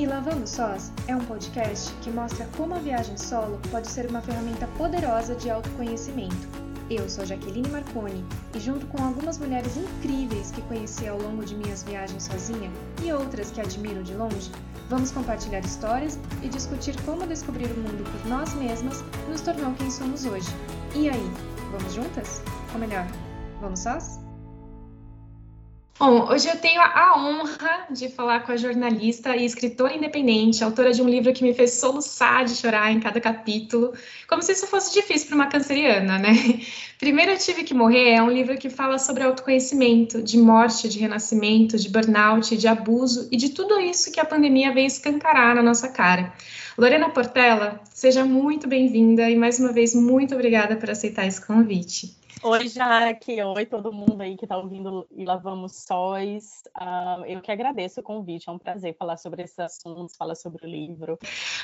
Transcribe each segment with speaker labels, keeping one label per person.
Speaker 1: E Lavando Sós é um podcast que mostra como a viagem solo pode ser uma ferramenta poderosa de autoconhecimento. Eu sou Jaqueline Marconi e, junto com algumas mulheres incríveis que conheci ao longo de minhas viagens sozinha e outras que admiro de longe, vamos compartilhar histórias e discutir como descobrir o mundo por nós mesmas nos tornou quem somos hoje. E aí, vamos juntas? Ou melhor, vamos sós? Bom, hoje eu tenho a honra de falar com a jornalista e escritora independente, autora de um livro que me fez soluçar de chorar em cada capítulo, como se isso fosse difícil para uma canceriana, né? Primeiro eu tive que morrer é um livro que fala sobre autoconhecimento, de morte, de renascimento, de burnout, de abuso e de tudo isso que a pandemia veio escancarar na nossa cara. Lorena Portela, seja muito bem-vinda e mais uma vez muito obrigada por aceitar esse convite.
Speaker 2: Oi, Jaque. Oi, todo mundo aí que está ouvindo e Lavamos Sóis. Uh, eu que agradeço o convite. É um prazer falar sobre esses assuntos, falar sobre o livro.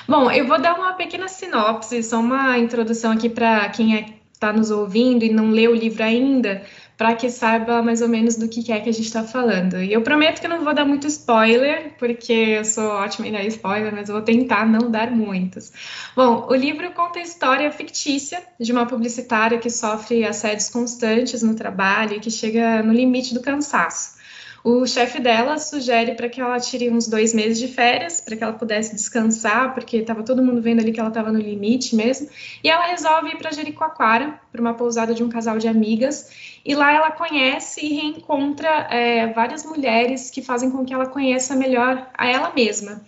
Speaker 1: Bom, eu vou dar uma pequena sinopse, só uma introdução aqui para quem está é, nos ouvindo e não leu o livro ainda, para que saiba mais ou menos do que é que a gente está falando. E eu prometo que não vou dar muito spoiler, porque eu sou ótima em dar spoiler, mas eu vou tentar não dar muitos. Bom, o livro conta a história fictícia de uma publicitária que sofre assédios constantes no trabalho e que chega no limite do cansaço. O chefe dela sugere para que ela tire uns dois meses de férias, para que ela pudesse descansar, porque estava todo mundo vendo ali que ela estava no limite mesmo. E ela resolve ir para Jericoacoara, para uma pousada de um casal de amigas. E lá ela conhece e reencontra é, várias mulheres que fazem com que ela conheça melhor a ela mesma.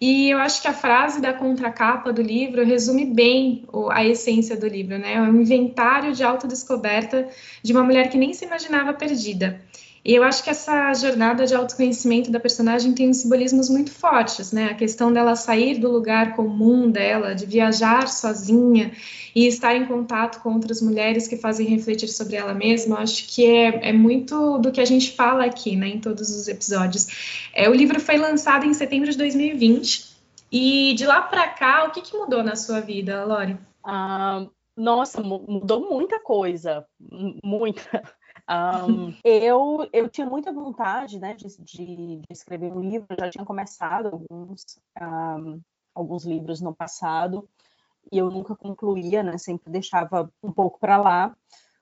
Speaker 1: E eu acho que a frase da contracapa do livro resume bem a essência do livro, né? É um inventário de autodescoberta de uma mulher que nem se imaginava perdida. E eu acho que essa jornada de autoconhecimento da personagem tem uns simbolismos muito fortes, né? A questão dela sair do lugar comum dela, de viajar sozinha e estar em contato com outras mulheres que fazem refletir sobre ela mesma, acho que é, é muito do que a gente fala aqui, né, em todos os episódios. É, o livro foi lançado em setembro de 2020 e de lá para cá, o que, que mudou na sua vida, Lori?
Speaker 2: Ah, nossa, mudou muita coisa, muita. Um, eu, eu tinha muita vontade né, de, de, de, escrever um livro, eu já tinha começado alguns, um, alguns livros no passado, e eu nunca concluía, né, sempre deixava um pouco para lá.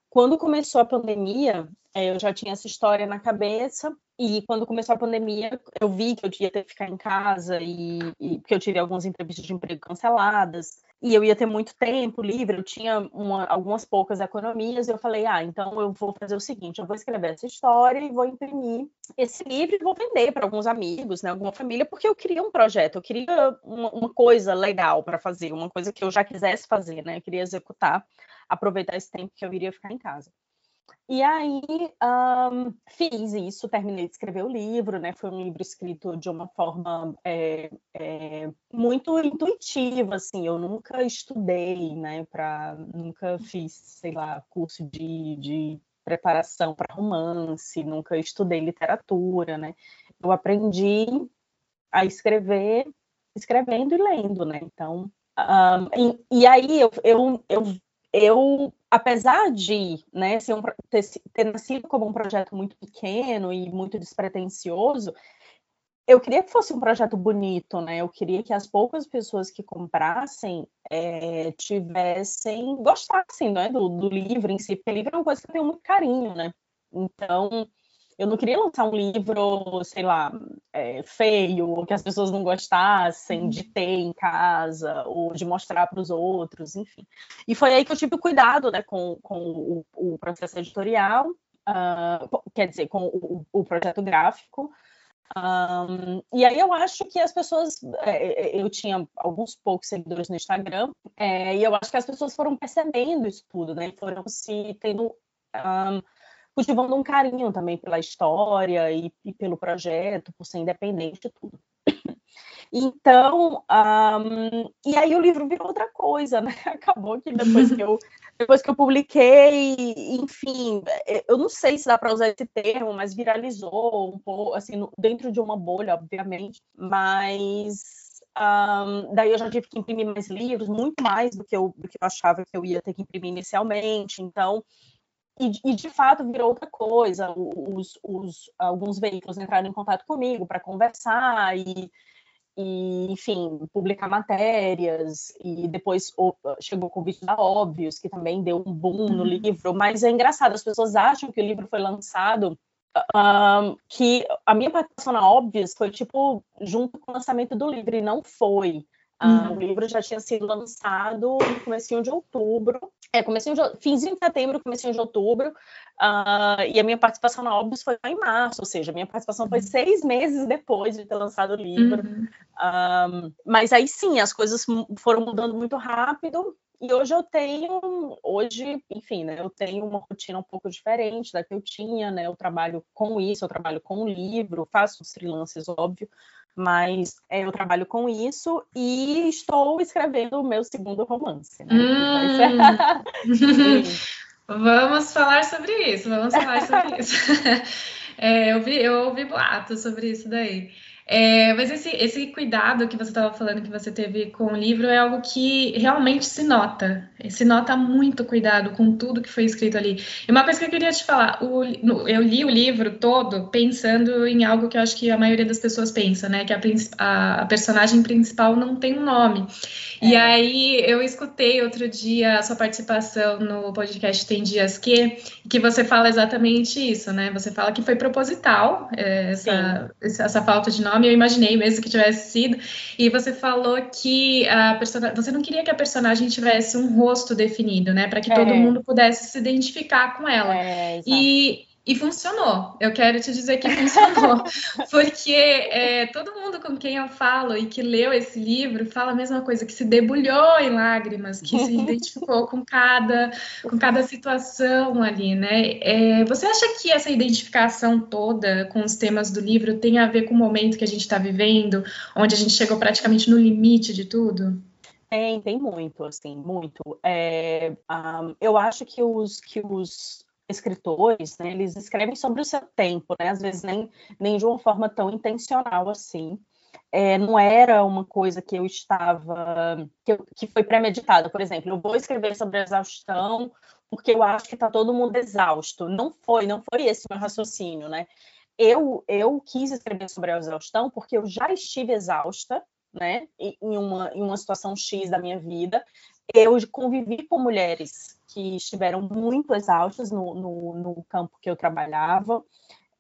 Speaker 2: Quando começou a pandemia, eu já tinha essa história na cabeça, e quando começou a pandemia, eu vi que eu ia ter que ficar em casa, e, e porque eu tive algumas entrevistas de emprego canceladas, e eu ia ter muito tempo livre, eu tinha uma, algumas poucas economias, e eu falei, ah, então eu vou fazer o seguinte, eu vou escrever essa história e vou imprimir esse livro e vou vender para alguns amigos, né, alguma família, porque eu queria um projeto, eu queria uma, uma coisa legal para fazer, uma coisa que eu já quisesse fazer, né, eu queria executar, aproveitar esse tempo que eu iria ficar em casa. E aí um, fiz isso, terminei de escrever o livro, né? Foi um livro escrito de uma forma é, é, muito intuitiva, assim. Eu nunca estudei, né? Para nunca fiz, sei lá, curso de, de preparação para romance, nunca estudei literatura, né? Eu aprendi a escrever escrevendo e lendo, né? Então, um, e, e, aí eu, eu, eu, eu apesar de né, ser um, ter, ter, nascido como um projeto muito pequeno e muito despretensioso, eu queria que fosse um projeto bonito, né? Eu queria que as poucas pessoas que comprassem é, tivessem, gostassem né, do, do livro em si, porque livro é uma coisa que eu tenho muito carinho, né? Então, eu não queria lançar um livro, sei lá, é, feio, ou que as pessoas não gostassem de ter em casa, ou de mostrar para os outros, enfim. E foi aí que eu tive cuidado né, com, com o, o processo editorial, uh, quer dizer, com o, o projeto gráfico. Um, e aí eu acho que as pessoas, é, eu tinha alguns poucos seguidores no Instagram, é, e eu acho que as pessoas foram percebendo isso tudo, né? Foram se tendo um, cultivando um carinho também pela história e, e pelo projeto, por ser independente e tudo. Então, um, e aí o livro virou outra coisa, né? Acabou que depois que eu, depois que eu publiquei, enfim, eu não sei se dá para usar esse termo, mas viralizou um pouco, assim, dentro de uma bolha, obviamente, mas um, daí eu já tive que imprimir mais livros, muito mais do que, eu, do que eu achava que eu ia ter que imprimir inicialmente, então e, de fato virou outra coisa. Os, os, alguns veículos entraram em contato comigo para conversar e, e, enfim, publicar matérias, e depois chegou o convite da Óbvios, que também deu um boom no uhum. livro, mas é engraçado, as pessoas acham que o livro foi lançado um, que a minha participação na Óbvios foi, tipo, junto com o lançamento do livro, e não foi. Uhum. o livro já tinha sido lançado no começo de outubro, é, comecinho de, finzinho de setembro, comecinho de outubro, uh, e a minha participação na Óbvios foi em março, ou seja, a minha participação foi seis meses depois de ter lançado o livro. Uhum. Um, mas aí sim, as coisas foram mudando muito rápido, e hoje eu tenho, hoje, enfim, né, eu tenho uma rotina um pouco diferente da que eu tinha, né, eu trabalho com isso, eu trabalho com o livro, faço os freelances, óbvio, mas é, eu trabalho com isso e estou escrevendo o meu segundo romance. Né?
Speaker 1: Hum. vamos falar sobre isso, vamos falar sobre isso. É, eu, vi, eu ouvi boatos sobre isso daí. É, mas esse, esse cuidado que você estava falando que você teve com o livro é algo que realmente se nota. Se nota muito cuidado com tudo que foi escrito ali. E uma coisa que eu queria te falar, o, eu li o livro todo pensando em algo que eu acho que a maioria das pessoas pensa, né? Que a, a, a personagem principal não tem um nome. É. E aí eu escutei outro dia a sua participação no podcast Tem Dias Que, que você fala exatamente isso, né? Você fala que foi proposital é, essa, essa falta de nome nome, eu imaginei mesmo que tivesse sido. E você falou que a person... você não queria que a personagem tivesse um rosto definido, né? Para que é. todo mundo pudesse se identificar com ela. É, e e funcionou. Eu quero te dizer que funcionou, porque é, todo mundo com quem eu falo e que leu esse livro fala a mesma coisa, que se debulhou em lágrimas, que se identificou com cada, com cada situação ali, né? É, você acha que essa identificação toda com os temas do livro tem a ver com o momento que a gente está vivendo, onde a gente chegou praticamente no limite de tudo?
Speaker 2: Tem, tem muito, assim, muito. É, um, eu acho que os, que os escritores, né, eles escrevem sobre o seu tempo, né, às vezes nem, nem de uma forma tão intencional assim. É, não era uma coisa que eu estava, que, eu, que foi premeditada. Por exemplo, eu vou escrever sobre a exaustão porque eu acho que está todo mundo exausto. Não foi, não foi esse meu raciocínio, né? Eu, eu quis escrever sobre a exaustão porque eu já estive exausta, né, em uma, em uma situação X da minha vida. Eu convivi com mulheres que estiveram muito exaustas no, no, no campo que eu trabalhava,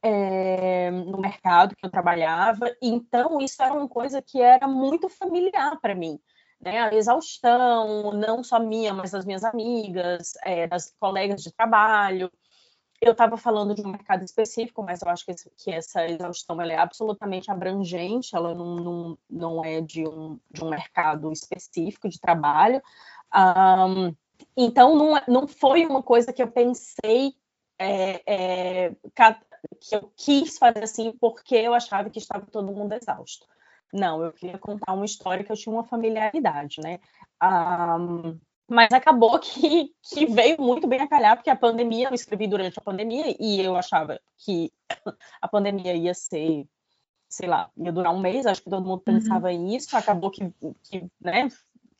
Speaker 2: é, no mercado que eu trabalhava. Então, isso era uma coisa que era muito familiar para mim. Né? A exaustão, não só minha, mas das minhas amigas, é, das colegas de trabalho. Eu estava falando de um mercado específico, mas eu acho que, que essa exaustão é absolutamente abrangente, ela não, não, não é de um, de um mercado específico de trabalho. Um, então, não, é, não foi uma coisa que eu pensei é, é, que eu quis fazer assim porque eu achava que estava todo mundo exausto. Não, eu queria contar uma história que eu tinha uma familiaridade, né? Um, mas acabou que, que veio muito bem a calhar, porque a pandemia, eu escrevi durante a pandemia e eu achava que a pandemia ia ser, sei lá, ia durar um mês, acho que todo mundo uhum. pensava uhum. isso, acabou que, que né,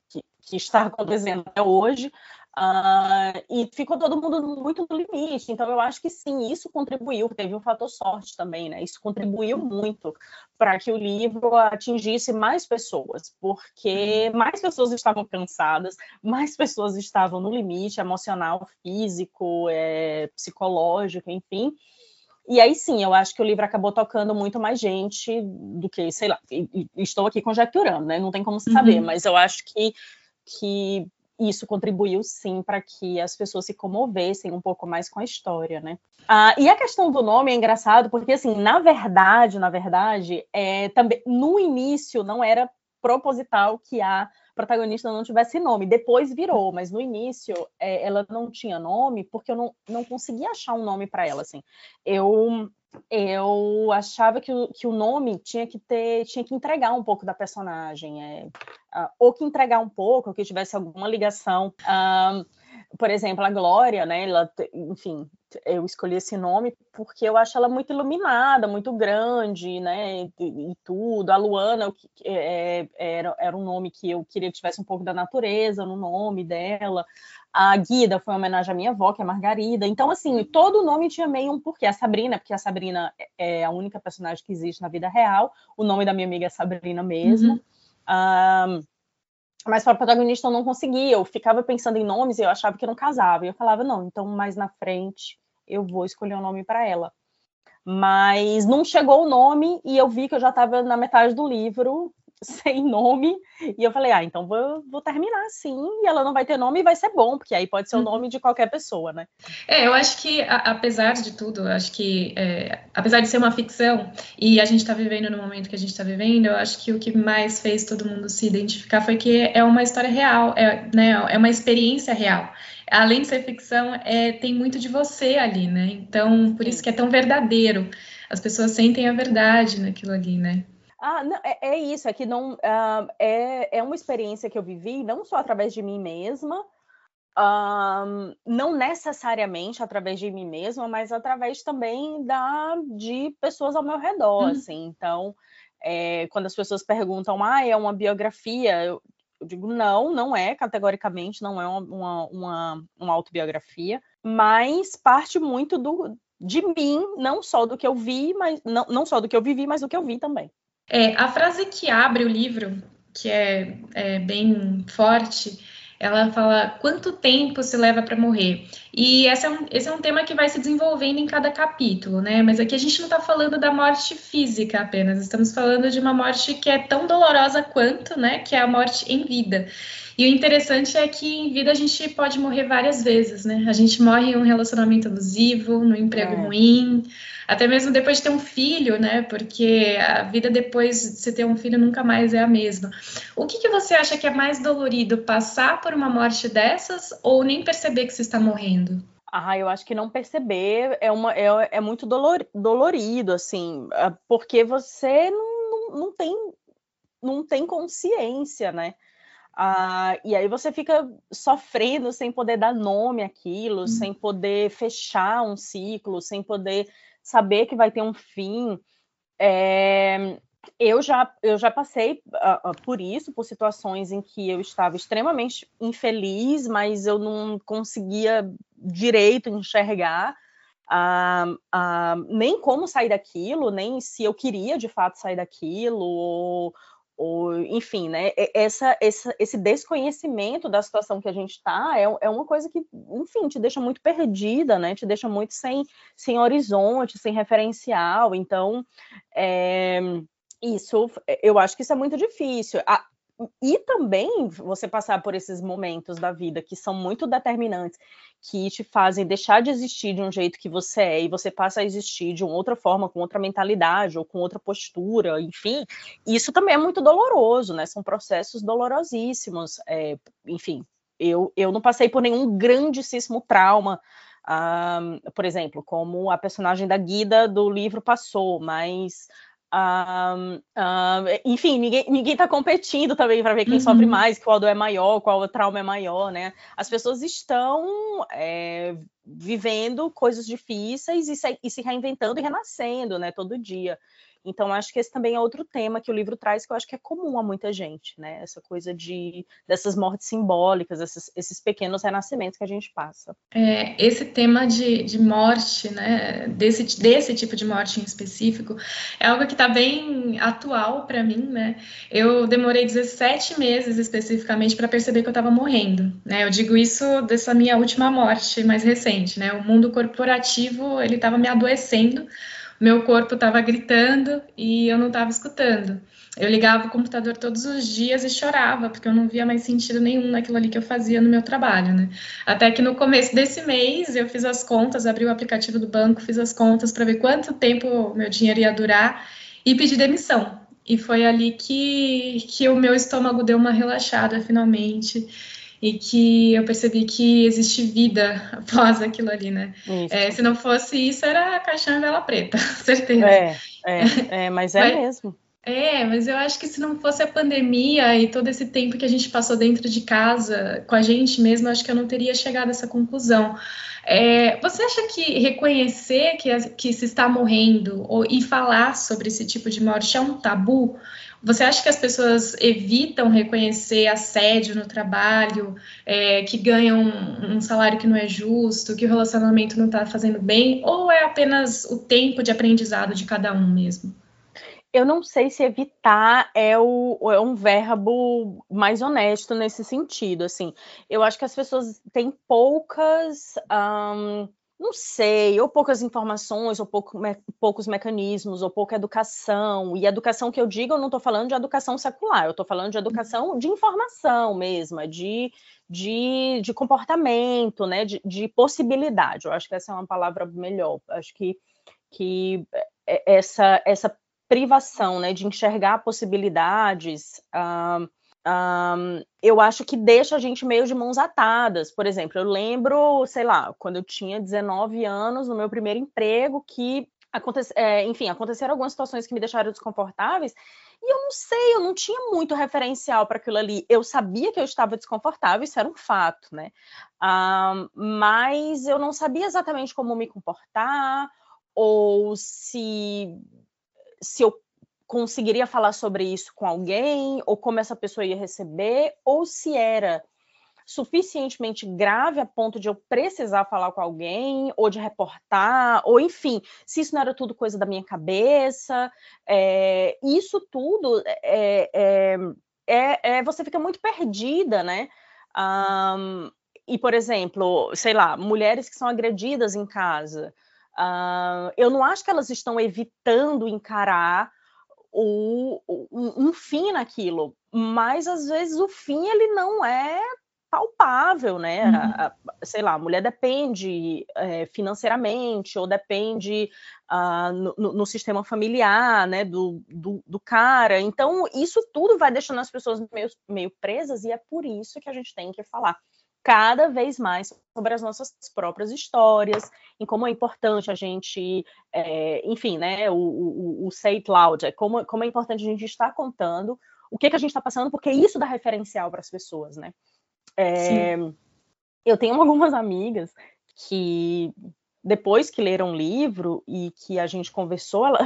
Speaker 2: que, que está acontecendo até hoje. Uh, e ficou todo mundo muito no limite. Então, eu acho que sim, isso contribuiu, teve um fator sorte também, né? Isso contribuiu muito para que o livro atingisse mais pessoas, porque mais pessoas estavam cansadas, mais pessoas estavam no limite emocional, físico, é, psicológico, enfim. E aí sim, eu acho que o livro acabou tocando muito mais gente do que, sei lá, estou aqui conjecturando, né? Não tem como saber, uhum. mas eu acho que, que isso contribuiu sim para que as pessoas se comovessem um pouco mais com a história, né? Ah, e a questão do nome é engraçado porque assim, na verdade, na verdade, é, também no início não era proposital que a protagonista não tivesse nome. Depois virou, mas no início é, ela não tinha nome porque eu não, não conseguia achar um nome para ela. Assim, eu eu achava que o, que o nome tinha que ter, tinha que entregar um pouco da personagem, é, uh, ou que entregar um pouco, ou que tivesse alguma ligação. Um, por exemplo, a Glória, né? Ela, enfim, eu escolhi esse nome porque eu acho ela muito iluminada, muito grande, né? E, e tudo. A Luana é, é, era, era um nome que eu queria que tivesse um pouco da natureza no nome dela. A Guida foi uma homenagem à minha avó, que é Margarida. Então, assim, todo nome tinha meio um porquê. A Sabrina, porque a Sabrina é a única personagem que existe na vida real. O nome da minha amiga é Sabrina mesmo. Uhum. Um, mas para protagonista eu não conseguia. Eu ficava pensando em nomes e eu achava que não casava. E eu falava, não, então mais na frente eu vou escolher um nome para ela. Mas não chegou o nome e eu vi que eu já estava na metade do livro sem nome. E eu falei, ah, então vou, vou terminar assim. E ela não vai ter nome e vai ser bom, porque aí pode ser o uhum. nome de qualquer pessoa, né?
Speaker 1: É, eu acho que, a, apesar de tudo, acho que, é, apesar de ser uma ficção, e a gente está vivendo no momento que a gente está vivendo, eu acho que o que mais fez todo mundo se identificar foi que é uma história real, é, né, é uma experiência real além de ser ficção, é, tem muito de você ali, né? Então, por isso que é tão verdadeiro. As pessoas sentem a verdade naquilo ali, né?
Speaker 2: Ah, não, é, é, isso, é que não uh, é, é uma experiência que eu vivi não só através de mim mesma, uh, não necessariamente através de mim mesma, mas através também da de pessoas ao meu redor, hum. assim. Então, é, quando as pessoas perguntam, ah, é uma biografia, eu, eu digo não, não é categoricamente, não é uma, uma, uma, uma autobiografia, mas parte muito do, de mim, não só do que eu vi, mas não, não só do que eu vivi, mas do que eu vi também.
Speaker 1: É, a frase que abre o livro, que é, é bem forte, ela fala quanto tempo se leva para morrer. E esse é, um, esse é um tema que vai se desenvolvendo em cada capítulo, né? Mas aqui a gente não está falando da morte física apenas, estamos falando de uma morte que é tão dolorosa quanto, né? Que é a morte em vida. E o interessante é que em vida a gente pode morrer várias vezes, né? A gente morre em um relacionamento abusivo, no emprego é. ruim, até mesmo depois de ter um filho, né? Porque a vida depois de você ter um filho nunca mais é a mesma. O que, que você acha que é mais dolorido, passar por uma morte dessas ou nem perceber que você está morrendo?
Speaker 2: Ah, eu acho que não perceber é, uma, é, é muito dolor, dolorido, assim, ah, porque você não, não, não, tem, não tem consciência, né? Ah, e aí você fica sofrendo sem poder dar nome àquilo, hum. sem poder fechar um ciclo, sem poder saber que vai ter um fim. É, eu já, eu já passei uh, uh, por isso, por situações em que eu estava extremamente infeliz, mas eu não conseguia direito enxergar uh, nem como sair daquilo, nem se eu queria de fato sair daquilo, ou, ou, enfim, né? Essa, essa, esse desconhecimento da situação que a gente está é, é uma coisa que, enfim, te deixa muito perdida, né? Te deixa muito sem, sem horizonte, sem referencial. Então, é, isso, eu acho que isso é muito difícil. A, e também você passar por esses momentos da vida que são muito determinantes que te fazem deixar de existir de um jeito que você é e você passa a existir de uma outra forma, com outra mentalidade ou com outra postura, enfim, isso também é muito doloroso, né? São processos dolorosíssimos. É, enfim, eu, eu não passei por nenhum grandíssimo trauma. Um, por exemplo, como a personagem da Guida do livro passou, mas um, um, enfim, ninguém, ninguém tá competindo também para ver quem uhum. sofre mais, qual dor é maior, qual o trauma é maior, né? As pessoas estão é, vivendo coisas difíceis e se, e se reinventando e renascendo, né, todo dia. Então, acho que esse também é outro tema que o livro traz, que eu acho que é comum a muita gente, né? Essa coisa de dessas mortes simbólicas, esses, esses pequenos renascimentos que a gente passa.
Speaker 1: É, esse tema de, de morte, né? Desse, desse tipo de morte em específico, é algo que está bem atual para mim, né? Eu demorei 17 meses especificamente para perceber que eu estava morrendo, né? Eu digo isso dessa minha última morte mais recente, né? O mundo corporativo, ele estava me adoecendo meu corpo estava gritando e eu não estava escutando. Eu ligava o computador todos os dias e chorava, porque eu não via mais sentido nenhum naquilo ali que eu fazia no meu trabalho, né? Até que no começo desse mês eu fiz as contas, abri o aplicativo do banco, fiz as contas para ver quanto tempo meu dinheiro ia durar e pedi demissão. E foi ali que, que o meu estômago deu uma relaxada finalmente e que eu percebi que existe vida após aquilo ali, né? É, se não fosse isso, era caixão e vela preta, certeza.
Speaker 2: É, é, é mas é mas, mesmo.
Speaker 1: É, mas eu acho que se não fosse a pandemia e todo esse tempo que a gente passou dentro de casa, com a gente mesmo, acho que eu não teria chegado a essa conclusão. É, você acha que reconhecer que, que se está morrendo ou, e falar sobre esse tipo de morte é um tabu? Você acha que as pessoas evitam reconhecer assédio no trabalho, é, que ganham um, um salário que não é justo, que o relacionamento não está fazendo bem, ou é apenas o tempo de aprendizado de cada um mesmo?
Speaker 2: eu não sei se evitar é, o, é um verbo mais honesto nesse sentido. Assim, eu acho que as pessoas têm poucas, um, não sei, ou poucas informações, ou pouco, me, poucos mecanismos, ou pouca educação. E educação que eu digo, eu não estou falando de educação secular, eu estou falando de educação de informação mesmo, de, de, de comportamento, né, de, de possibilidade. Eu acho que essa é uma palavra melhor. Acho que que essa, essa privação, né, de enxergar possibilidades, um, um, eu acho que deixa a gente meio de mãos atadas. Por exemplo, eu lembro, sei lá, quando eu tinha 19 anos, no meu primeiro emprego, que acontece, é, enfim, aconteceram algumas situações que me deixaram desconfortáveis. E eu não sei, eu não tinha muito referencial para aquilo ali. Eu sabia que eu estava desconfortável, isso era um fato, né? Um, mas eu não sabia exatamente como me comportar, ou se se eu conseguiria falar sobre isso com alguém, ou como essa pessoa ia receber, ou se era suficientemente grave a ponto de eu precisar falar com alguém, ou de reportar, ou enfim, se isso não era tudo coisa da minha cabeça, é, isso tudo é, é, é, é você fica muito perdida, né? Um, e, por exemplo, sei lá, mulheres que são agredidas em casa. Uh, eu não acho que elas estão evitando encarar o, o, um fim naquilo, mas às vezes o fim ele não é palpável, né? Uhum. A, a, sei lá, a mulher depende é, financeiramente ou depende uh, no, no, sistema familiar, né? Do, do, do, cara. Então, isso tudo vai deixando as pessoas meio, meio presas e é por isso que a gente tem que falar cada vez mais sobre as nossas próprias histórias, em como é importante a gente, é, enfim, né, o, o, o say it loud, é como, como é importante a gente estar contando o que, que a gente está passando, porque isso dá referencial para as pessoas, né? É, eu tenho algumas amigas que depois que leram o livro e que a gente conversou, ela,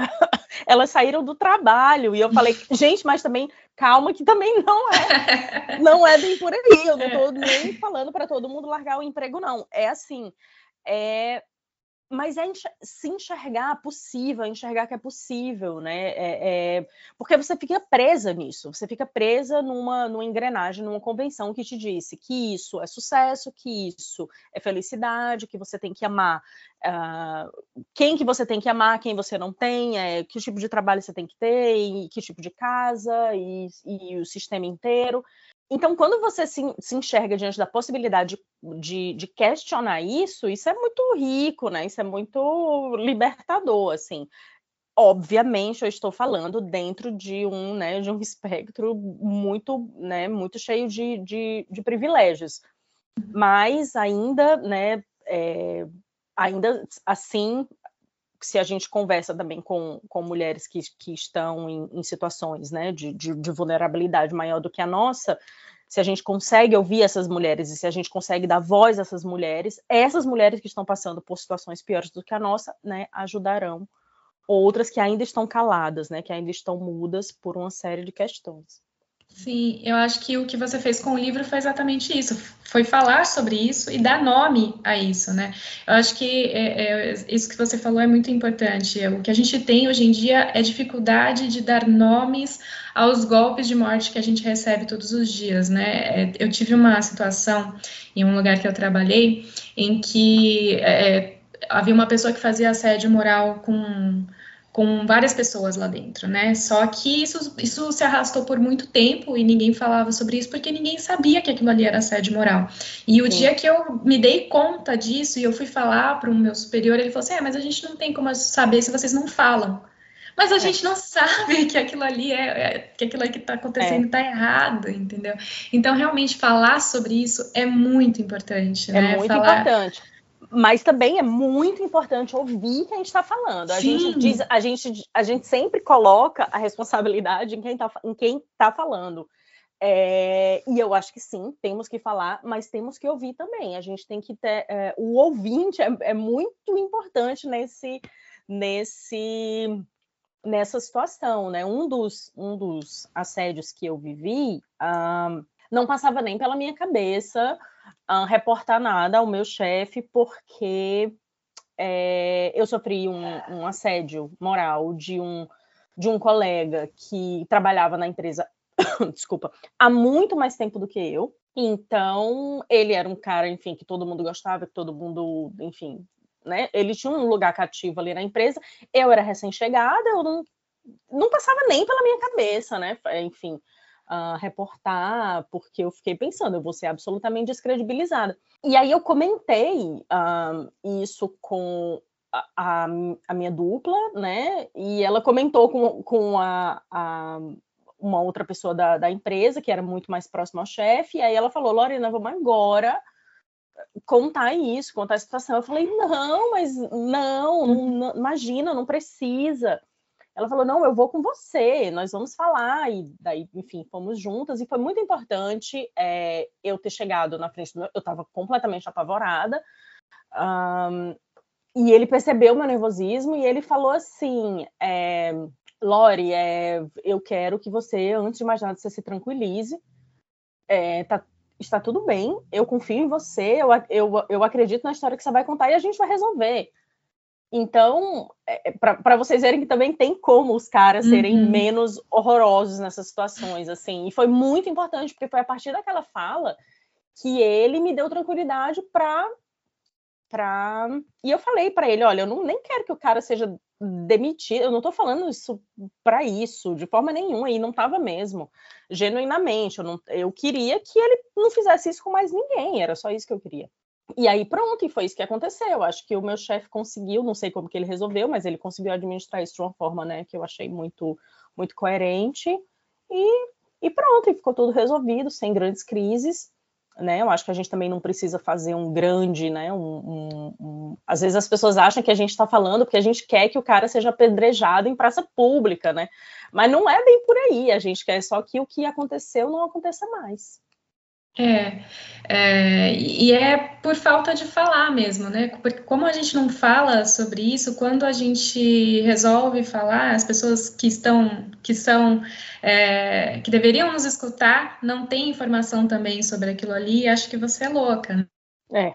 Speaker 2: elas saíram do trabalho e eu falei, gente, mas também calma que também não é, não é bem por aí. Eu não estou nem falando para todo mundo largar o emprego, não. É assim, é mas é se enxergar possível, enxergar que é possível, né? É, é, porque você fica presa nisso, você fica presa numa, numa engrenagem, numa convenção que te disse que isso é sucesso, que isso é felicidade, que você tem que amar uh, quem que você tem que amar, quem você não tem, é, que tipo de trabalho você tem que ter, e que tipo de casa e, e o sistema inteiro. Então, quando você se, se, enxerga diante da possibilidade de, de, questionar isso, isso é muito rico, né? Isso é muito libertador, assim. Obviamente, eu estou falando dentro de um, né, de um espectro muito, né, muito cheio de, de, de privilégios. Mas ainda, né, é, ainda assim, se a gente conversa também com, com mulheres que, que estão em, em situações né, de, de, de, vulnerabilidade maior do que a nossa, se a gente consegue ouvir essas mulheres e se a gente consegue dar voz a essas mulheres, essas mulheres que estão passando por situações piores do que a nossa, né, ajudarão outras que ainda estão caladas, né, que ainda estão mudas por uma série de questões.
Speaker 1: Sim, eu acho que o que você fez com o livro foi exatamente isso, foi falar sobre isso e dar nome a isso, né? Eu acho que é, é, isso que você falou é muito importante. O que a gente tem hoje em dia é dificuldade de dar nomes aos golpes de morte que a gente recebe todos os dias, né? É, eu tive uma situação em um lugar que eu trabalhei em que é, havia uma pessoa que fazia assédio moral com com várias pessoas lá dentro, né? Só que isso, isso se arrastou por muito tempo e ninguém falava sobre isso porque ninguém sabia que aquilo ali era assédio moral. E o Sim. dia que eu me dei conta disso e eu fui falar para o meu superior, ele falou assim: é, mas a gente não tem como saber se vocês não falam. Mas a é. gente não sabe que aquilo ali é, é que aquilo que está acontecendo está é. errado, entendeu? Então, realmente, falar sobre isso é muito importante,
Speaker 2: é
Speaker 1: né?
Speaker 2: É muito
Speaker 1: falar...
Speaker 2: importante mas também é muito importante ouvir quem está falando. A gente diz, a gente, a gente sempre coloca a responsabilidade em quem está tá falando. É, e eu acho que sim, temos que falar, mas temos que ouvir também. A gente tem que ter. É, o ouvinte é, é, muito importante nesse, nesse, nessa situação, né? Um dos, um dos assédios que eu vivi um, não passava nem pela minha cabeça um, reportar nada ao meu chefe, porque é, eu sofri um, um assédio moral de um de um colega que trabalhava na empresa desculpa, há muito mais tempo do que eu. Então, ele era um cara, enfim, que todo mundo gostava, que todo mundo, enfim, né? Ele tinha um lugar cativo ali na empresa. Eu era recém-chegada, eu não, não passava nem pela minha cabeça, né? Enfim, uh, reportar, porque eu fiquei pensando, eu vou ser absolutamente descredibilizada. E aí eu comentei uh, isso com a, a, minha dupla, né? E ela comentou com, com a, a, uma outra pessoa da, da empresa, que era muito mais próxima ao chefe, e aí ela falou, Lorena, vamos agora contar isso, contar a situação. Eu falei, não, mas não, não, imagina, não precisa. Ela falou, não, eu vou com você, nós vamos falar, e daí, enfim, fomos juntas, e foi muito importante é, eu ter chegado na frente do meu, eu estava completamente apavorada, um, e ele percebeu meu nervosismo, e ele falou assim, é, Lori, é, eu quero que você, antes de mais nada, você se tranquilize. É, tá, está tudo bem, eu confio em você, eu, eu, eu acredito na história que você vai contar e a gente vai resolver. Então, é, para vocês verem que também tem como os caras serem uhum. menos horrorosos nessas situações, assim. E foi muito importante, porque foi a partir daquela fala que ele me deu tranquilidade para pra... E eu falei para ele, olha, eu não, nem quero que o cara seja demitido, eu não estou falando isso para isso, de forma nenhuma, e não estava mesmo, genuinamente, eu, não, eu queria que ele não fizesse isso com mais ninguém, era só isso que eu queria. E aí pronto, e foi isso que aconteceu. Acho que o meu chefe conseguiu, não sei como que ele resolveu, mas ele conseguiu administrar isso de uma forma, né, que eu achei muito muito coerente. E, e pronto, e ficou tudo resolvido, sem grandes crises né? Eu acho que a gente também não precisa fazer um grande, né? Um, um, um... Às vezes as pessoas acham que a gente está falando porque a gente quer que o cara seja apedrejado em praça pública, né? Mas não é bem por aí. A gente quer só que o que aconteceu não aconteça mais.
Speaker 1: É, é, e é por falta de falar mesmo, né? Porque como a gente não fala sobre isso, quando a gente resolve falar, as pessoas que estão, que são, é, que deveriam nos escutar, não têm informação também sobre aquilo ali, acho que você é louca. É.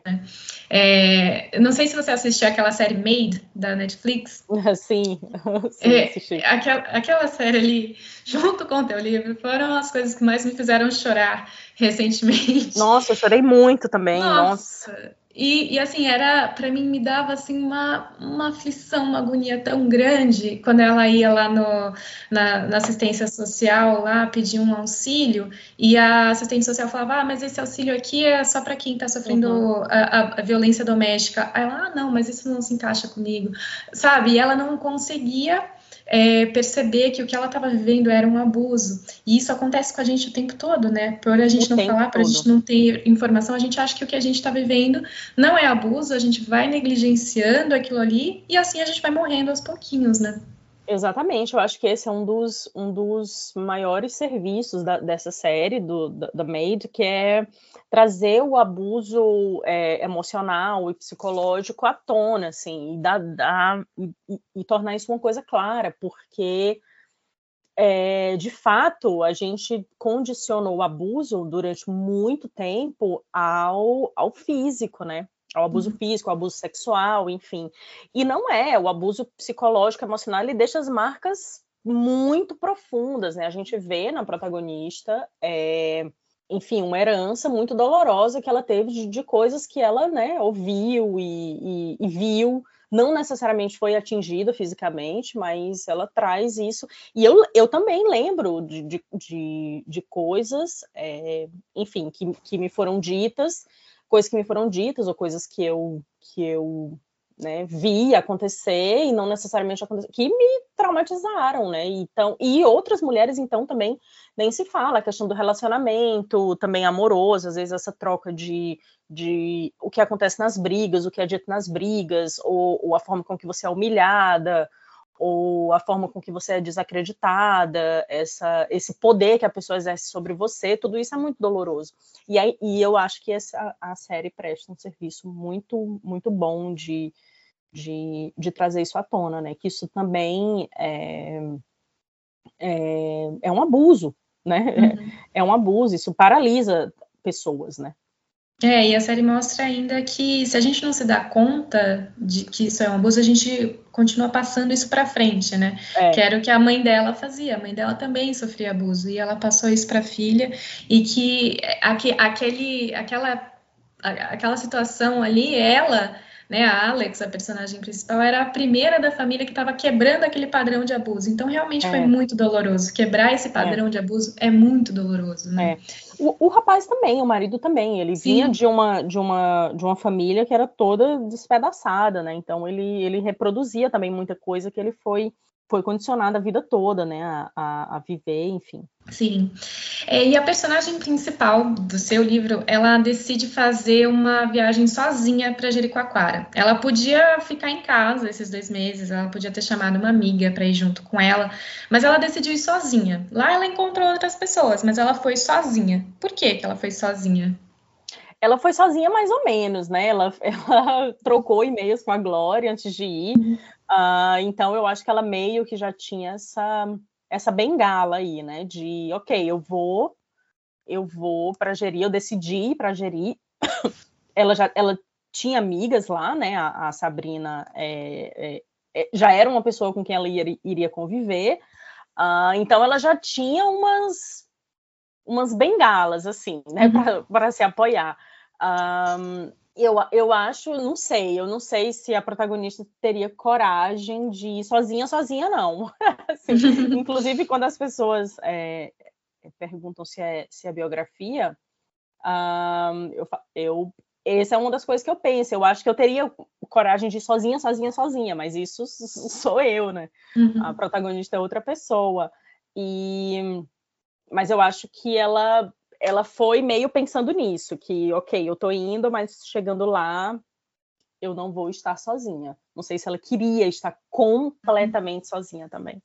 Speaker 1: é. não sei se você assistiu aquela série Made da Netflix.
Speaker 2: Sim,
Speaker 1: sim é, assisti. Aquela, aquela série ali, junto com o teu livro, foram as coisas que mais me fizeram chorar recentemente.
Speaker 2: Nossa, eu chorei muito também. Nossa. Nossa.
Speaker 1: E, e, assim, era, para mim, me dava assim uma, uma aflição, uma agonia tão grande quando ela ia lá no, na, na, assistência social, lá pedir um auxílio, e a assistente social falava: Ah, mas esse auxílio aqui é só para quem está sofrendo uhum. a, a, violência doméstica. Aí ela, ah, não, mas isso não se encaixa comigo, sabe? E ela não conseguia é, perceber que o que ela estava vivendo era um abuso. E isso acontece com a gente o tempo todo, né? Por a gente o não falar, por a gente não ter informação, a gente acha que o que a gente está vivendo não é abuso, a gente vai negligenciando aquilo ali e assim a gente vai morrendo aos pouquinhos, né?
Speaker 2: Exatamente, eu acho que esse é um dos, um dos maiores serviços da, dessa série, do, da, da Maid, que é trazer o abuso é, emocional e psicológico à tona, assim, e, dar, dar, e, e, tornar isso uma coisa clara, porque, é, de fato, a gente condicionou o abuso durante muito tempo ao, ao físico, né? ao abuso uhum. físico, ao abuso sexual, enfim. E não é, o abuso psicológico, emocional, ele deixa as marcas muito profundas, né? A gente vê na protagonista, é, enfim, uma herança muito dolorosa que ela teve de, de coisas que ela, né, ouviu e, e, e viu, não necessariamente foi atingida fisicamente, mas ela traz isso. E eu, eu também lembro de, de, de, coisas, é, enfim, que, que me foram ditas coisas que me foram ditas ou coisas que eu que eu né, vi acontecer e não necessariamente acontecer, que me traumatizaram, né? Então, e outras mulheres, então, também nem se fala, a questão do relacionamento, também amoroso, às vezes essa troca de, de o que acontece nas brigas, o que é dito nas brigas, ou, ou a forma com que você é humilhada, ou a forma com que você é desacreditada, essa, esse poder que a pessoa exerce sobre você, tudo isso é muito doloroso. E, aí, e eu acho que essa, a série presta um serviço muito, muito bom de, de, de trazer isso à tona, né? Que isso também é, é, é um abuso, né? Uhum. É, é um abuso, isso paralisa pessoas, né?
Speaker 1: É, e a série mostra ainda que se a gente não se dá conta de que isso é um abuso, a gente continua passando isso para frente, né? É. Que era o que a mãe dela fazia. A mãe dela também sofria abuso e ela passou isso para a filha e que aquele, aquela, aquela situação ali, ela né, a Alex, a personagem principal, era a primeira da família que estava quebrando aquele padrão de abuso. Então, realmente é. foi muito doloroso. Quebrar esse padrão é. de abuso é muito doloroso, né?
Speaker 2: É. O, o, rapaz também, o marido também, ele Sim. vinha de uma, de, uma, de uma família que era toda despedaçada, né? Então, ele, ele reproduzia também muita coisa que ele foi foi condicionada a vida toda, né, a, a, viver, enfim.
Speaker 1: Sim. É, e a personagem principal do seu livro, ela decide fazer uma viagem sozinha para Jericoacoara. Ela podia ficar em casa esses dois meses, ela podia ter chamado uma amiga para ir junto com ela, mas ela decidiu ir sozinha. Lá ela encontrou outras pessoas, mas ela foi sozinha. Por que, que ela foi sozinha?
Speaker 2: Ela foi sozinha mais ou menos, né? Ela, ela trocou e-mails com a Glória antes de ir. Uh, então eu acho que ela meio que já tinha essa, essa bengala aí, né? De ok, eu vou, eu vou para gerir, eu decidi ir para gerir. ela já ela tinha amigas lá, né? A, a Sabrina é, é, é, já era uma pessoa com quem ela iria, iria conviver. Uh, então ela já tinha umas umas bengalas assim, né, uhum. para se apoiar. Um, eu, eu acho, não sei, eu não sei se a protagonista teria coragem de ir sozinha, sozinha não. assim, inclusive, quando as pessoas é, perguntam se é, se é biografia, um, eu, eu, essa é uma das coisas que eu penso. Eu acho que eu teria coragem de ir sozinha, sozinha, sozinha, mas isso sou eu, né? Uhum. A protagonista é outra pessoa. E, mas eu acho que ela ela foi meio pensando nisso, que, ok, eu tô indo, mas chegando lá, eu não vou estar sozinha. Não sei se ela queria estar completamente sozinha também.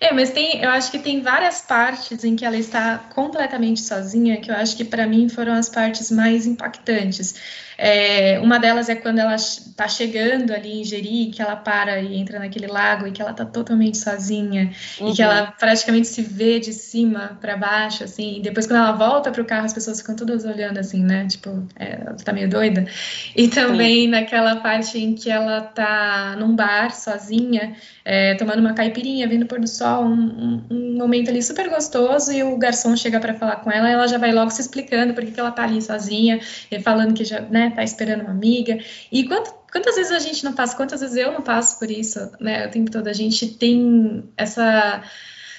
Speaker 1: É, mas tem, eu acho que tem várias partes em que ela está completamente sozinha, que eu acho que para mim foram as partes mais impactantes. É, uma delas é quando ela está chegando ali em Jeri, que ela para e entra naquele lago e que ela está totalmente sozinha uhum. e que ela uhum. praticamente se vê de cima para baixo, assim. E depois quando ela volta para o carro, as pessoas ficam todas olhando assim, né? Tipo, é, ela está meio doida. E também Sim. naquela parte em que ela está num bar sozinha, é, tomando uma caipirinha, vendo o pôr do sol, um, um, um, momento ali super gostoso e o garçom chega para falar com ela, e ela já vai logo se explicando porque que ela está ali sozinha, e falando que já, né? Tá esperando uma amiga. E quanto, quantas vezes a gente não passa, quantas vezes eu não passo por isso, né? O tempo todo a gente tem essa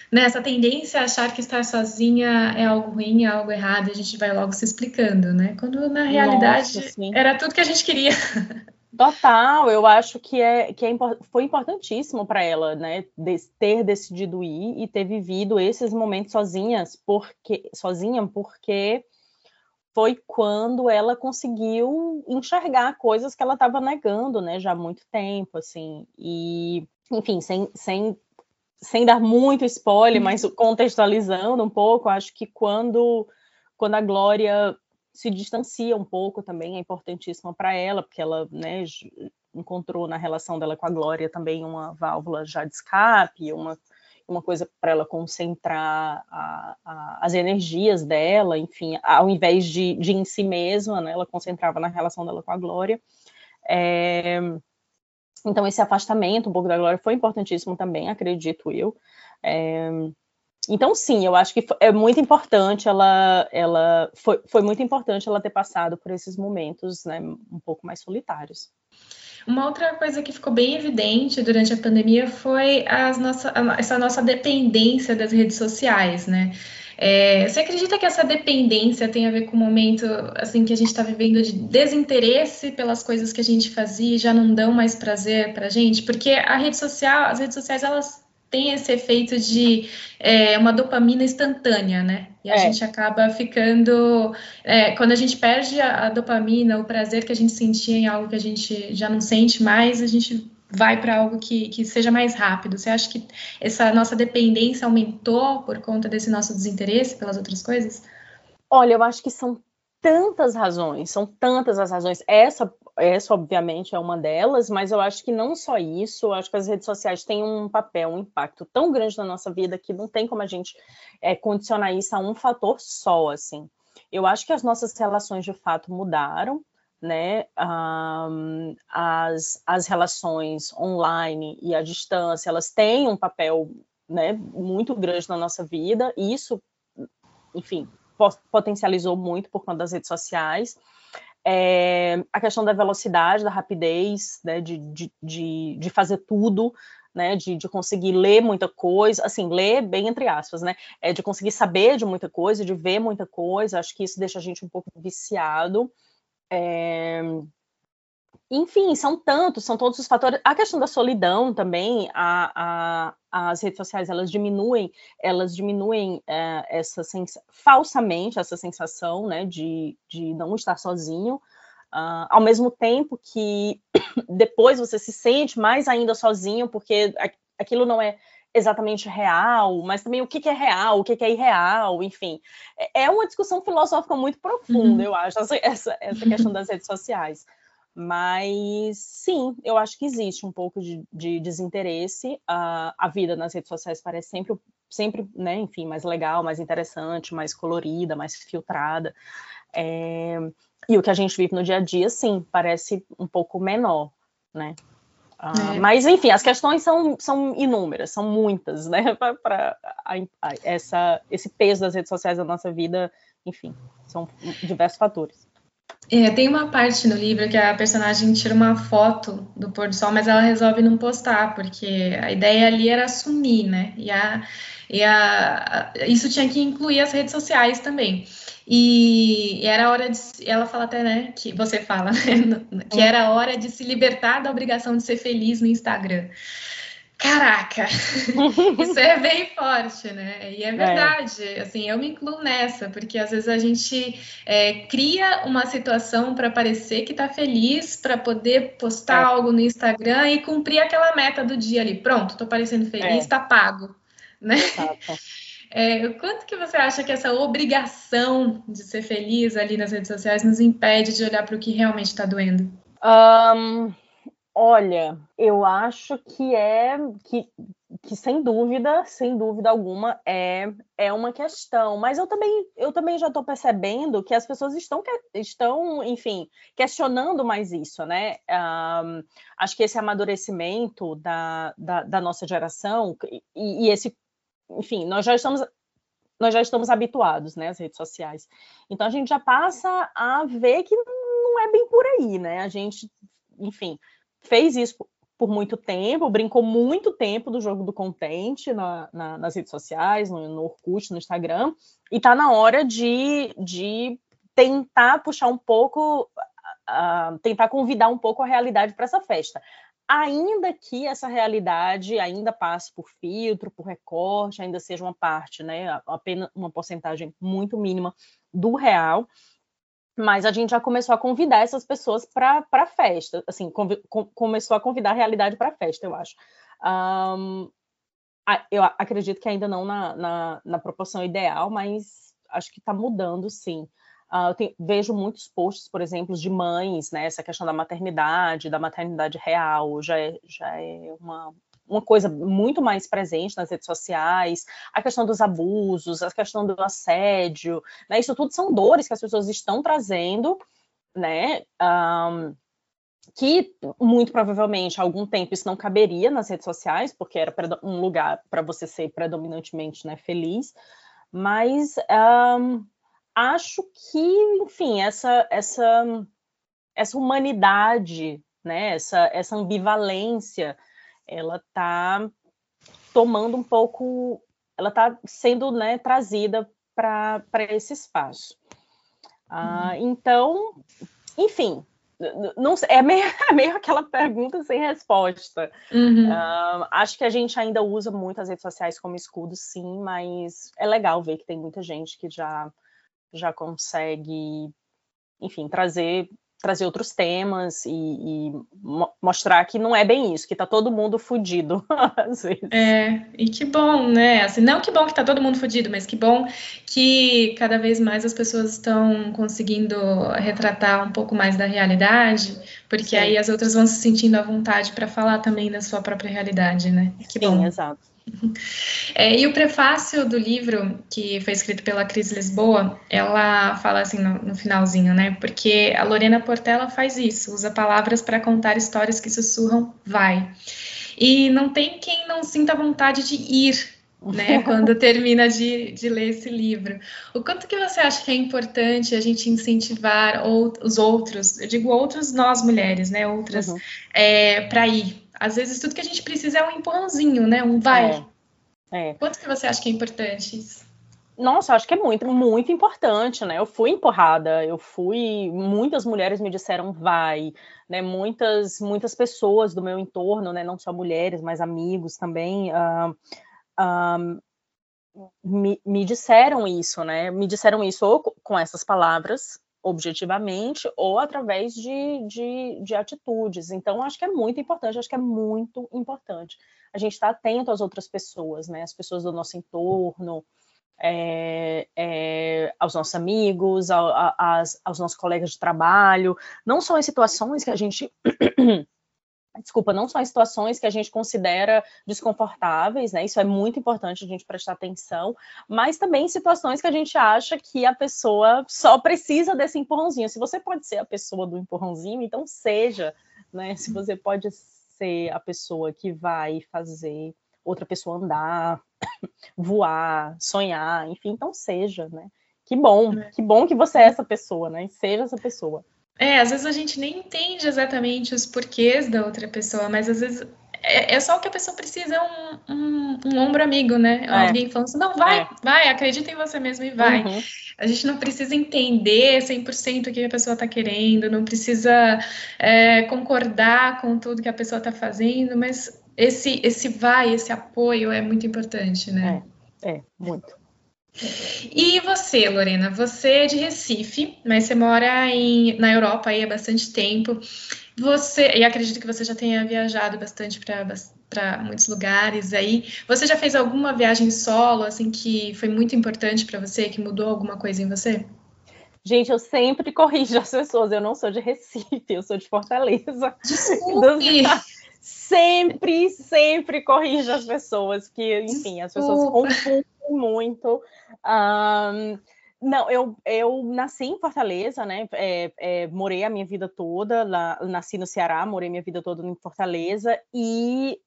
Speaker 1: né, essa tendência a achar que estar sozinha é algo ruim, é algo errado, e a gente vai logo se explicando, né? Quando na realidade Nossa, era tudo que a gente queria.
Speaker 2: Total, eu acho que, é, que é, foi importantíssimo para ela, né, de, ter decidido ir e ter vivido esses momentos sozinhas, porque sozinha, porque foi quando ela conseguiu enxergar coisas que ela estava negando, né, já há muito tempo, assim, e, enfim, sem, sem, sem dar muito spoiler, mas contextualizando um pouco, acho que quando, quando a Glória se distancia um pouco também, é importantíssima para ela, porque ela, né, encontrou na relação dela com a Glória também uma válvula já de escape, uma uma coisa para ela concentrar a, a, as energias dela, enfim, ao invés de, de em si mesma, né, ela concentrava na relação dela com a Glória. É, então, esse afastamento um pouco da Glória foi importantíssimo também, acredito eu. É, então, sim, eu acho que é muito importante ela, ela foi, foi muito importante ela ter passado por esses momentos, né, um pouco mais solitários.
Speaker 1: Uma outra coisa que ficou bem evidente durante a pandemia foi nossa, essa nossa dependência das redes sociais, né? É, você acredita que essa dependência tem a ver com o momento assim que a gente está vivendo de desinteresse pelas coisas que a gente fazia e já não dão mais prazer para gente? Porque a rede social, as redes sociais, elas têm esse efeito de é, uma dopamina instantânea, né? E a é. gente acaba ficando. É, quando a gente perde a, a dopamina, o prazer que a gente sentia em algo que a gente já não sente mais, a gente vai para algo que, que seja mais rápido? Você acha que essa nossa dependência aumentou por conta desse nosso desinteresse pelas outras coisas?
Speaker 2: Olha, eu acho que são tantas razões, são tantas as razões. Essa, essa obviamente é uma delas, mas eu acho que não só isso, eu acho que as redes sociais têm um papel, um impacto tão grande na nossa vida que não tem como a gente é, condicionar isso a um fator só, assim. Eu acho que as nossas relações de fato mudaram, né, um, as, as relações online e à distância, elas têm um papel né, muito grande na nossa vida, e isso, enfim, potencializou muito por conta das redes sociais. É, a questão da velocidade, da rapidez, né, de, de, de, de fazer tudo, né, de, de, conseguir ler muita coisa, assim, ler bem entre aspas, né, é de conseguir saber de muita coisa, de ver muita coisa, acho que isso deixa a gente um pouco viciado, é... Enfim, são tantos, são todos os fatores. A questão da solidão também, a, a, as redes sociais elas diminuem, elas diminuem é, essa falsamente essa sensação, né, de, de não estar sozinho, uh, ao mesmo tempo que depois você se sente mais ainda sozinho, porque aquilo não é exatamente real, mas também o que, que é real, o que, que, é irreal, enfim. É, é uma discussão filosófica muito profunda, uhum. eu acho, essa, essa questão das redes sociais. Mas sim, eu acho que existe um pouco de, de desinteresse. A, a vida nas redes sociais parece sempre, sempre, né, enfim, mais legal, mais interessante, mais colorida, mais filtrada. É, e o que a gente vive no dia a dia, sim, parece um pouco menor, né? Ah, é. Mas, enfim, as questões são, são inúmeras, são muitas, né? Para essa esse peso das redes sociais na nossa vida, enfim, são diversos fatores.
Speaker 1: É, tem uma parte no livro que a personagem tira uma foto do pôr do sol, mas ela resolve não postar, porque a ideia ali era assumir, né? E, a, e a, isso tinha que incluir as redes sociais também. E, era hora de. Ela fala até, né? Que você fala, né, que era hora de se libertar da obrigação de ser feliz no Instagram. Caraca, isso é bem forte, né? E é, é. verdade, é. assim, eu me incluo nessa, porque às vezes a gente é, cria uma situação para parecer que está feliz, para poder postar é. algo no Instagram e cumprir aquela meta do dia ali. Pronto, estou parecendo feliz, está é. pago, né? Exato. É, quanto que você acha que essa obrigação de ser feliz ali nas redes sociais nos impede de olhar para o que realmente está doendo?
Speaker 2: Um, olha, eu acho que é que, que sem dúvida, sem dúvida alguma, é, é uma questão. Mas eu também, eu também já estou percebendo que as pessoas estão, estão, enfim, questionando mais isso, né? Um, acho que esse amadurecimento da, da, da nossa geração e, e esse enfim, nós já estamos nós já estamos habituados, né, às redes sociais. Então a gente já passa a ver que não é bem por aí, né? A gente, enfim, fez isso por muito tempo, brincou muito tempo do jogo do contente na, na, nas redes sociais, no, no Orkut, no Instagram, e tá na hora de, de tentar puxar um pouco, uh, tentar convidar um pouco a realidade para essa festa. Ainda que essa realidade ainda passe por filtro, por recorte, ainda seja uma parte, né, apenas uma porcentagem muito mínima do real, mas a gente já começou a convidar essas pessoas para a festa, assim, com, começou a convidar a realidade para a festa, eu acho. Um, eu acredito que ainda não na, na, na proporção ideal, mas acho que está mudando, sim. Uh, eu tenho, vejo muitos posts, por exemplo, de mães, né? Essa questão da maternidade, da maternidade real, já é, já é uma, uma coisa muito mais presente nas redes sociais, a questão dos abusos, a questão do assédio, né? Isso tudo são dores que as pessoas estão trazendo, né? Um, que muito provavelmente há algum tempo isso não caberia nas redes sociais, porque era um lugar para você ser predominantemente né, feliz, mas um, acho que, enfim, essa essa essa humanidade, né, essa essa ambivalência, ela está tomando um pouco, ela está sendo, né, trazida para esse espaço. Ah, uhum. Então, enfim, não é meio, é meio aquela pergunta sem resposta. Uhum. Uh, acho que a gente ainda usa muito as redes sociais como escudo, sim, mas é legal ver que tem muita gente que já, já consegue, enfim, trazer trazer outros temas e, e mo mostrar que não é bem isso, que tá todo mundo fudido, às vezes.
Speaker 1: É, e que bom, né? Assim, não que bom que tá todo mundo fudido, mas que bom que cada vez mais as pessoas estão conseguindo retratar um pouco mais da realidade, porque Sim. aí as outras vão se sentindo à vontade para falar também da sua própria realidade, né?
Speaker 2: Que Sim, bom. exato.
Speaker 1: É, e o prefácio do livro, que foi escrito pela Cris Lisboa, ela fala assim no, no finalzinho, né? Porque a Lorena Portela faz isso, usa palavras para contar histórias que sussurram vai. E não tem quem não sinta vontade de ir, né? quando termina de, de ler esse livro. O quanto que você acha que é importante a gente incentivar ou, os outros, eu digo outros nós mulheres, né? Outras, uhum. é, para ir às vezes tudo que a gente precisa é um empurrãozinho, né? Um vai. É. é. Quanto que você acha que é importante isso?
Speaker 2: Nossa, acho que é muito, muito importante, né? Eu fui empurrada, eu fui. Muitas mulheres me disseram vai, né? Muitas, muitas pessoas do meu entorno, né? Não só mulheres, mas amigos também. Uh, uh, me, me disseram isso, né? Me disseram isso ou com essas palavras, objetivamente ou através de, de, de, atitudes. Então, acho que é muito importante, acho que é muito importante a gente estar tá atento às outras pessoas, né? As pessoas do nosso entorno, é, é, aos nossos amigos, ao, a, aos nossos colegas de trabalho, não só em situações que a gente desculpa, não só em situações que a gente considera desconfortáveis, né? Isso é muito importante a gente prestar atenção, mas também em situações que a gente acha que a pessoa só precisa desse empurrãozinho. Se você pode ser a pessoa do empurrãozinho, então seja, né? Se você pode ser a pessoa que vai fazer outra pessoa andar, voar, sonhar, enfim, então seja, né? Que bom, é. que bom que você é essa pessoa, né? Seja essa pessoa.
Speaker 1: É, às vezes a gente nem entende exatamente os porquês da outra pessoa, mas às vezes é, é só o que a pessoa precisa, é um, um, um ombro amigo, né? É. Alguém falando assim, não, vai, é. vai, acredita em você mesmo e vai. Uhum. A gente não precisa entender 100% o que a pessoa está querendo, não precisa é, concordar com tudo que a pessoa está fazendo, mas esse, esse vai, esse apoio é muito importante,
Speaker 2: né? É, é muito.
Speaker 1: E você, Lorena? Você é de Recife, mas você mora em, na Europa aí há bastante tempo. Você, e acredito que você já tenha viajado bastante para muitos lugares aí. Você já fez alguma viagem solo, assim, que foi muito importante para você, que mudou alguma coisa em você?
Speaker 2: Gente, eu sempre corrijo as pessoas. Eu não sou de Recife, eu sou de Fortaleza.
Speaker 1: Desculpe.
Speaker 2: sempre, sempre corrijo as pessoas, que, enfim, as pessoas confundem muito. Um, não, eu, eu nasci em Fortaleza, né? É, é, morei a minha vida toda, lá, nasci no Ceará, morei minha vida toda em Fortaleza, e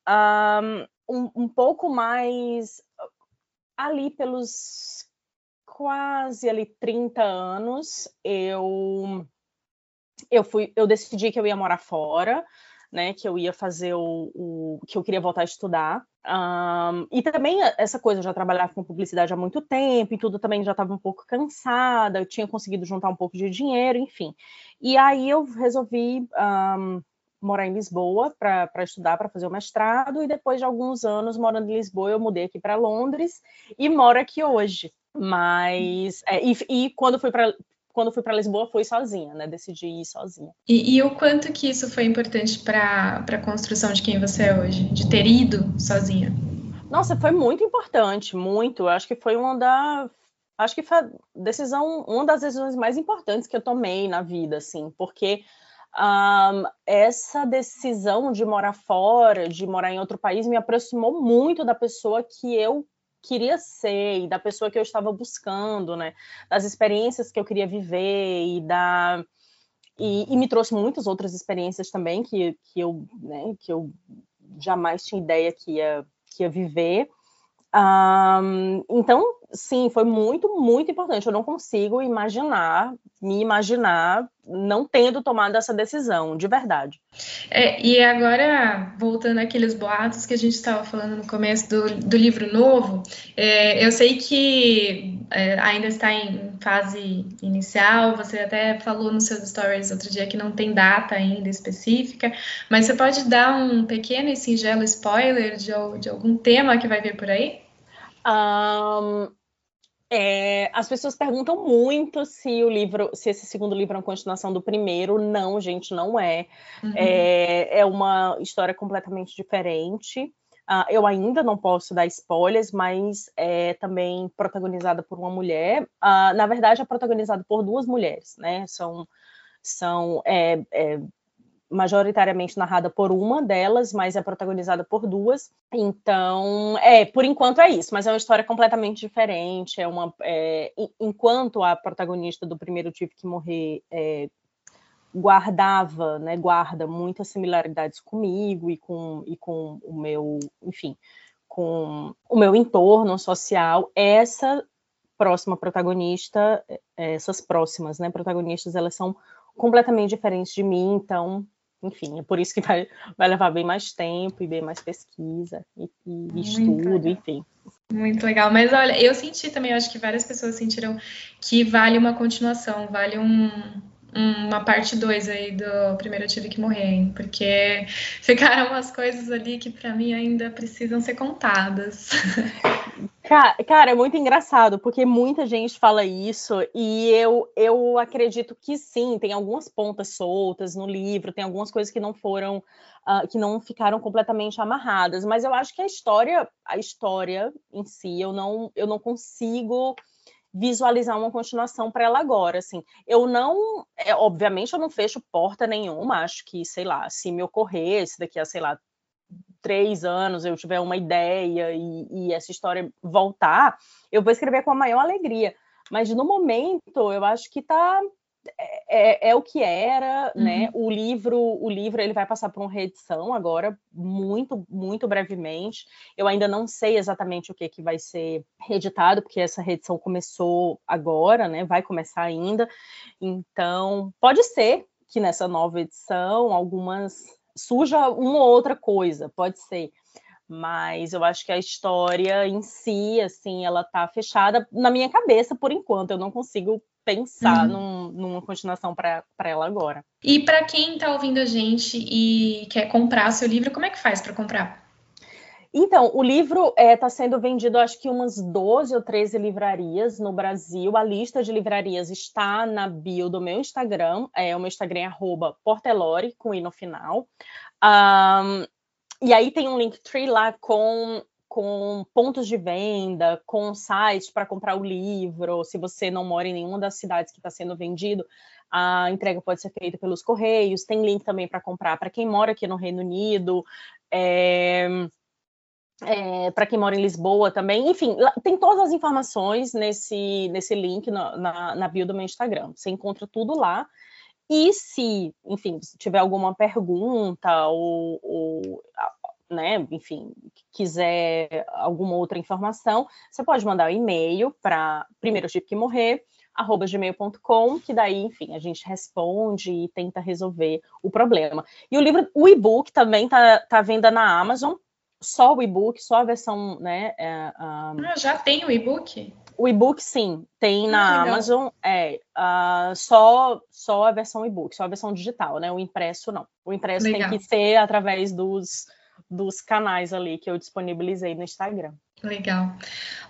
Speaker 2: um, um pouco mais ali pelos quase ali 30 anos, eu eu fui, eu decidi que eu ia morar fora né, que eu ia fazer o, o que eu queria voltar a estudar. Um, e também essa coisa, eu já trabalhava com publicidade há muito tempo e tudo também já estava um pouco cansada, eu tinha conseguido juntar um pouco de dinheiro, enfim. E aí eu resolvi um, morar em Lisboa para estudar, para fazer o mestrado, e depois de alguns anos morando em Lisboa, eu mudei aqui para Londres e moro aqui hoje. Mas, é, e, e, quando fui para quando fui para Lisboa, fui sozinha, né? Decidi ir sozinha.
Speaker 1: E, e o quanto que isso foi importante para a construção de quem você é hoje, de ter ido sozinha?
Speaker 2: Nossa, foi muito importante, muito. Acho que foi uma da acho que foi a decisão, uma das decisões mais importantes que eu tomei na vida, assim, porque um, essa decisão de morar fora, de morar em outro país, me aproximou muito da pessoa que eu queria ser e da pessoa que eu estava buscando, né? Das experiências que eu queria viver e da e, e me trouxe muitas outras experiências também que, que eu né, que eu jamais tinha ideia que ia que ia viver. Um, então sim, foi muito, muito importante. Eu não consigo imaginar, me imaginar não tendo tomado essa decisão, de verdade.
Speaker 1: É, e agora, voltando àqueles boatos que a gente estava falando no começo do, do livro novo, é, eu sei que é, ainda está em fase inicial, você até falou nos seus stories outro dia que não tem data ainda específica, mas você pode dar um pequeno e singelo spoiler de, de algum tema que vai vir por aí?
Speaker 2: Um, é, as pessoas perguntam muito se o livro, se esse segundo livro é uma continuação do primeiro. Não, gente, não é. Uhum. É, é, uma história completamente diferente. Uh, eu ainda não posso dar spoilers, mas é também protagonizada por uma mulher. Uh, na verdade, é protagonizada por duas mulheres, né? São, são é, é majoritariamente narrada por uma delas, mas é protagonizada por duas. Então, é, por enquanto é isso, mas é uma história completamente diferente. É uma, é, enquanto a protagonista do primeiro Tive que Morrer é, guardava, né, guarda muitas similaridades comigo e com, e com o meu, enfim, com o meu entorno social, essa próxima protagonista, é, essas próximas, né, protagonistas, elas são completamente diferentes de mim, então enfim, é por isso que vai, vai levar bem mais tempo e bem mais pesquisa e, e estudo, legal. enfim.
Speaker 1: Muito legal, mas olha, eu senti também, eu acho que várias pessoas sentiram que vale uma continuação, vale um, uma parte 2 aí do primeiro eu tive que morrer, hein? porque ficaram umas coisas ali que para mim ainda precisam ser contadas.
Speaker 2: Cara, é muito engraçado, porque muita gente fala isso, e eu, eu acredito que sim, tem algumas pontas soltas no livro, tem algumas coisas que não foram, uh, que não ficaram completamente amarradas, mas eu acho que a história, a história em si, eu não, eu não consigo visualizar uma continuação para ela agora, assim. Eu não, é, obviamente, eu não fecho porta nenhuma, acho que, sei lá, se me ocorresse daqui a, sei lá, três anos eu tiver uma ideia e, e, essa história voltar, eu vou escrever com a maior alegria. Mas no momento, eu acho que tá é, é, é o que era, uhum. né? O livro, o livro ele vai passar por uma reedição agora, muito, muito brevemente. Eu ainda não sei exatamente o que, que vai ser reeditado, porque essa reedição começou agora, né? Vai começar ainda. Então, pode ser que nessa nova edição algumas surja uma ou outra coisa, pode ser. Mas eu acho que a história em si, assim, ela tá fechada na minha cabeça por enquanto. Eu não consigo pensar uhum. num, numa continuação para ela agora.
Speaker 1: E para quem está ouvindo a gente e quer comprar seu livro, como é que faz para comprar?
Speaker 2: Então, o livro está é, tá sendo vendido, acho que umas 12 ou 13 livrarias no Brasil. A lista de livrarias está na bio do meu Instagram. É, o meu Instagram é portelore, com i no final. Um, e aí tem um Linktree lá com, com pontos de venda, com sites para comprar o livro. Se você não mora em nenhuma das cidades que está sendo vendido, a entrega pode ser feita pelos correios. Tem link também para comprar para quem mora aqui no Reino Unido. É é, para quem mora em Lisboa também. Enfim, tem todas as informações nesse, nesse link na, na, na bio do meu Instagram. Você encontra tudo lá. E se, enfim, se tiver alguma pergunta ou, ou né, enfim, quiser alguma outra informação, você pode mandar um e-mail para primeiro tipo que morrer arroba gmail.com, que daí, enfim, a gente responde e tenta resolver o problema. E o livro, o e-book também tá, tá venda na Amazon, só o e-book, só a versão, né? É,
Speaker 1: um... ah, já tem o e-book?
Speaker 2: O e-book, sim, tem na ah, Amazon, é uh, só, só a versão e-book, só a versão digital, né? O impresso não. O impresso legal. tem que ser através dos, dos canais ali que eu disponibilizei no Instagram.
Speaker 1: Legal.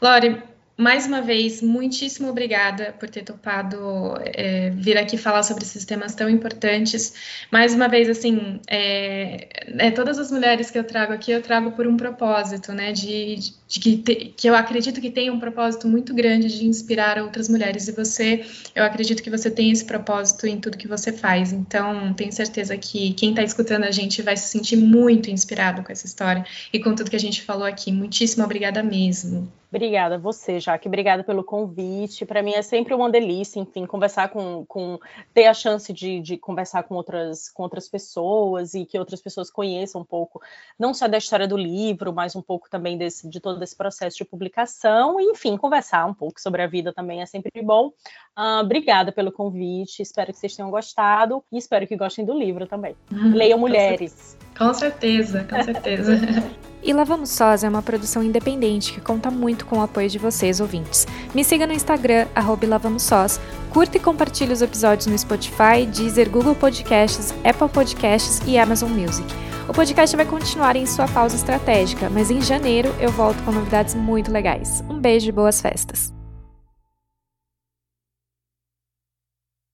Speaker 1: Lore, mais uma vez, muitíssimo obrigada por ter topado é, vir aqui falar sobre esses temas tão importantes. Mais uma vez, assim, é, é, todas as mulheres que eu trago aqui, eu trago por um propósito, né? De, de, que, te, que eu acredito que tem um propósito muito grande de inspirar outras mulheres. E você, eu acredito que você tem esse propósito em tudo que você faz. Então, tenho certeza que quem está escutando a gente vai se sentir muito inspirado com essa história e com tudo que a gente falou aqui. Muitíssimo obrigada mesmo.
Speaker 2: Obrigada você, Jaque. Obrigada pelo convite. Para mim é sempre uma delícia, enfim, conversar com, com ter a chance de, de, conversar com outras, com outras pessoas e que outras pessoas conheçam um pouco, não só da história do livro, mas um pouco também desse, de todo esse processo de publicação. E, enfim, conversar um pouco sobre a vida também é sempre bom. Uh, obrigada pelo convite. Espero que vocês tenham gostado e espero que gostem do livro também. Leiam Mulheres.
Speaker 1: Com certeza, com certeza.
Speaker 3: E Lavamos Sós é uma produção independente que conta muito com o apoio de vocês, ouvintes. Me siga no Instagram, arroba Lavamos Sós, curta e compartilhe os episódios no Spotify, Deezer, Google Podcasts, Apple Podcasts e Amazon Music. O podcast vai continuar em sua pausa estratégica, mas em janeiro eu volto com novidades muito legais. Um beijo e boas festas!